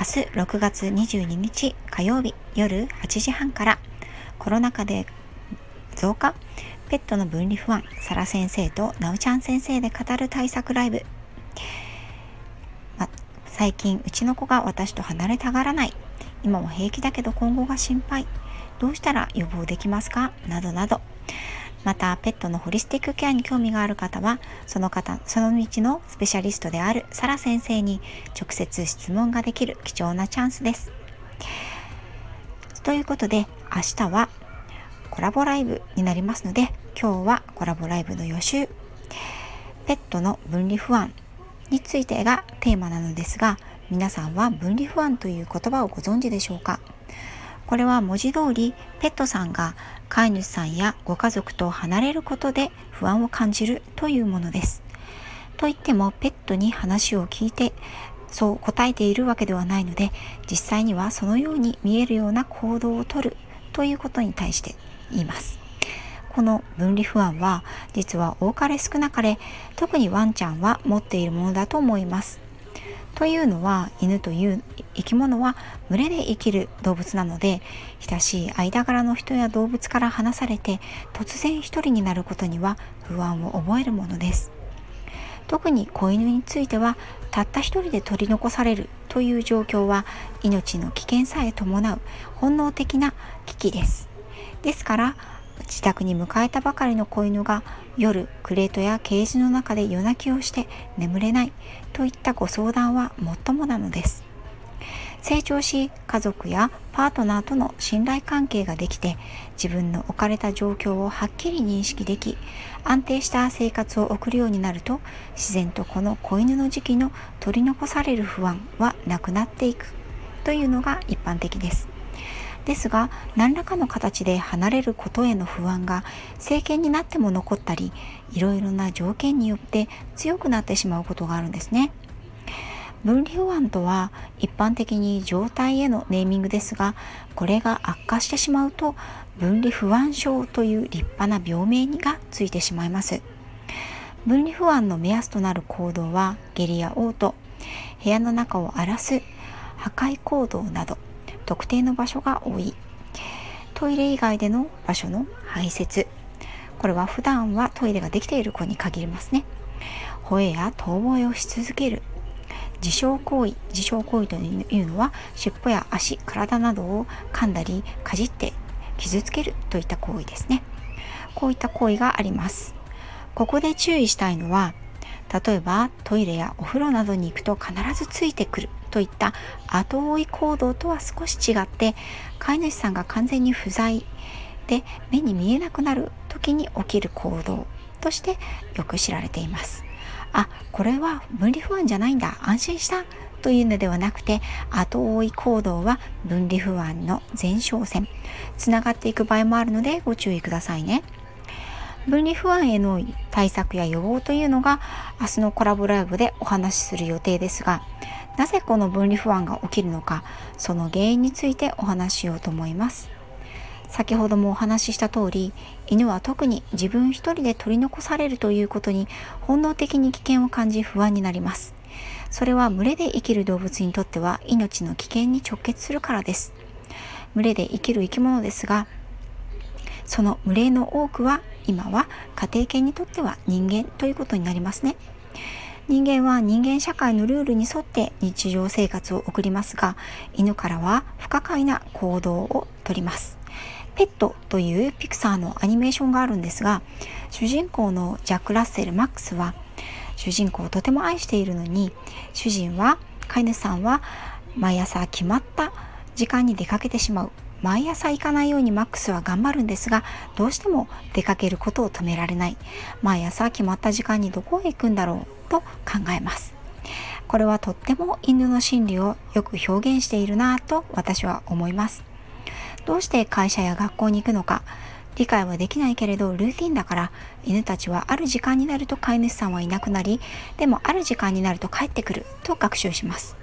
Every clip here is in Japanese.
明日6月22日火曜日夜8時半からコロナ禍で増加ペットの分離不安サラ先生となおちゃん先生で語る対策ライブ、ま、最近うちの子が私と離れたがらない。今も平気だけど今後が心配。どうしたら予防できますか？などなど。またペットのホリスティックケアに興味がある方はその方その道のスペシャリストであるサラ先生に直接質問ができる貴重なチャンスです。ということで明日はコラボライブになりますので今日はコラボライブの予習ペットの分離不安についてがテーマなのですが皆さんは分離不安という言葉をご存知でしょうか？これは文字通りペットさんが飼い主さんやご家族と離れることで不安を感じるというものです。といってもペットに話を聞いてそう答えているわけではないので実際にはそのように見えるような行動をとるということに対して言います。この分離不安は実は多かれ少なかれ特にワンちゃんは持っているものだと思います。というのは犬という生き物は群れで生きる動物なので親しい間柄の人や動物から離されて突然一人になることには不安を覚えるものです。特に子犬についてはたった一人で取り残されるという状況は命の危険さえ伴う本能的な危機です。ですから自宅に迎えたばかりの子犬が夜クレートやケージの中で夜泣きをして眠れないといったご相談はもっともなのです。成長し家族やパートナーとの信頼関係ができて自分の置かれた状況をはっきり認識でき安定した生活を送るようになると自然とこの子犬の時期の取り残される不安はなくなっていくというのが一般的です。ですが何らかの形で離れることへの不安が政権になっても残ったりいろいろな条件によって強くなってしまうことがあるんですね。分離不安とは一般的に状態へのネーミングですがこれが悪化してしまうと分離不安症という立派な病名がついてしまいます分離不安の目安となる行動は下痢や嘔吐部屋の中を荒らす破壊行動など特定の場所が多い。トイレ以外での場所の排泄。これは普段はトイレができている子に限りますね。吠えや遠吠えをし続ける。自傷行為。自傷行為というのは尻尾や足体などを噛んだりかじって傷つける。といった行為ですね。こういった行為があります。ここで注意したいのは例えばトイレやお風呂などに行くと必ずついてくる。といった後追い行動とは少し違って飼い主さんが完全に不在で目に見えなくなる時に起きる行動としてよく知られています。あこれは分離不安じゃないんだ安心したというのではなくて後追い行動は分離不安の前哨戦つながっていく場合もあるのでご注意くださいね。分離不安への対策や予防というのが明日のコラボライブでお話しする予定ですがなぜこの分離不安が起きるのかその原因についてお話ししようと思います。先ほどもお話しした通り犬は特に自分一人で取り残されるということに本能的に危険を感じ不安になります。それは群れで生きる動物にとっては命の危険に直結するからです。群れで生きる生き物ですがその群れの多くは今は家庭犬にとっては人間ということになりますね。人間は人間社会のルールに沿って日常生活を送りますが犬からは不可解な行動をとります。ペットというピクサーのアニメーションがあるんですが主人公のジャック・ラッセル・マックスは主人公をとても愛しているのに主人は飼い主さんは毎朝決まった時間に出かけてしまう毎朝行かないようにマックスは頑張るんですがどうしても出かけることを止められない。毎朝決まった時間にどこへ行くんだろうと考えます。これはとっても犬の心理をよく表現しているなぁと私は思います。どうして会社や学校に行くのか、理解はできないけれどルーティンだから犬たちはある時間になると飼い主さんはいなくなりでもある時間になると帰ってくると学習します。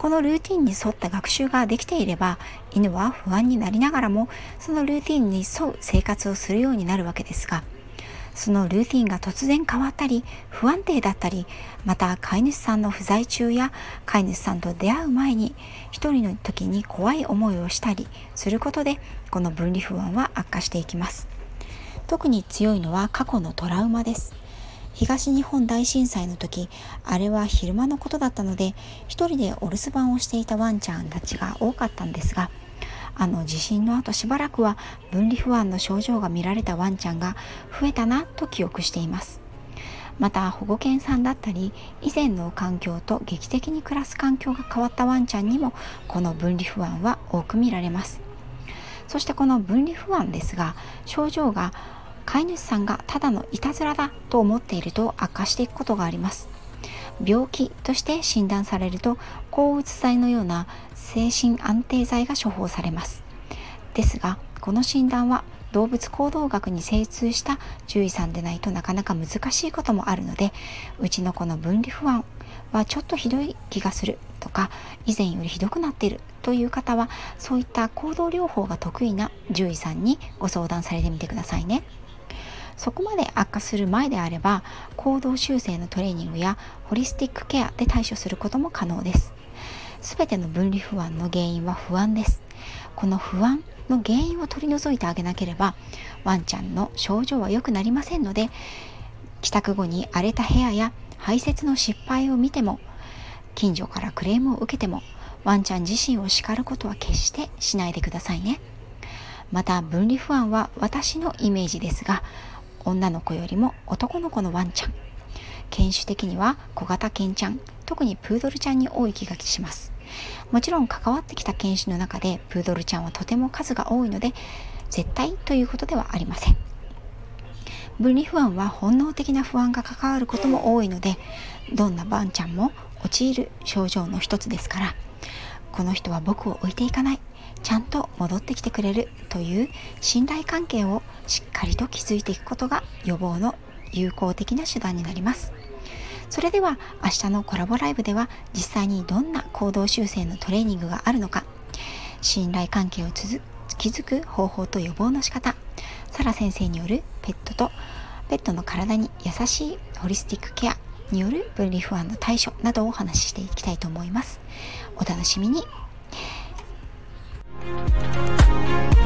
このルーティンに沿った学習ができていれば犬は不安になりながらもそのルーティンに沿う生活をするようになるわけですがそのルーティンが突然変わったり不安定だったりまた飼い主さんの不在中や飼い主さんと出会う前に一人の時に怖い思いをしたりすることでこの分離不安は悪化していきます。特に強いのは過去のトラウマです。東日本大震災の時あれは昼間のことだったので一人でお留守番をしていたワンちゃんたちが多かったんですがあの地震の後しばらくは分離不安の症状が見られたワンちゃんが増えたなと記憶しています。また保護犬さんだったり以前の環境と劇的に暮らす環境が変わったワンちゃんにもこの分離不安は多く見られます。そしてこの分離不安ですが症状が飼い主さんがただのいたずらだと思っていると悪化していくことがあります病気として診断されると抗うつ剤のような精神安定剤が処方されますですがこの診断は動物行動学に精通した獣医さんでないとなかなか難しいこともあるのでうちの子の分離不安はちょっとひどい気がするとか以前よりひどくなっているという方はそういった行動療法が得意な獣医さんにご相談されてみてくださいね。そこまで悪化する前であれば行動修正のトレーニングやホリスティックケアで対処することも可能です。全ての分離不安の原因は不安です。この不安の原因を取り除いてあげなければワンちゃんの症状は良くなりませんので帰宅後に荒れた部屋や排泄の失敗を見ても近所からクレームを受けてもワンちゃん自身を叱ることは決してしないでくださいね。また分離不安は私のイメージですが女の子よりも男の子のワンちゃん。犬種的には小型犬ちゃん。特にプードルちゃんに多い気がします。もちろん関わってきた犬種の中でプードルちゃんはとても数が多いので絶対ということではありません。分離不安は本能的な不安が関わることも多いのでどんなワンちゃんも陥る症状の一つですからこの人は僕を置いていかない。ちゃんと戻ってきてくれるという信頼関係をしっかりと築いていくことが予防の有効的な手段になります。それでは明日のコラボライブでは実際にどんな行動修正のトレーニングがあるのか信頼関係を築く方法と予防の仕方サラ先生によるペットとペットの体に優しいホリスティックケアによる分離不安の対処などをお話ししていきたいと思います。お楽しみに。Música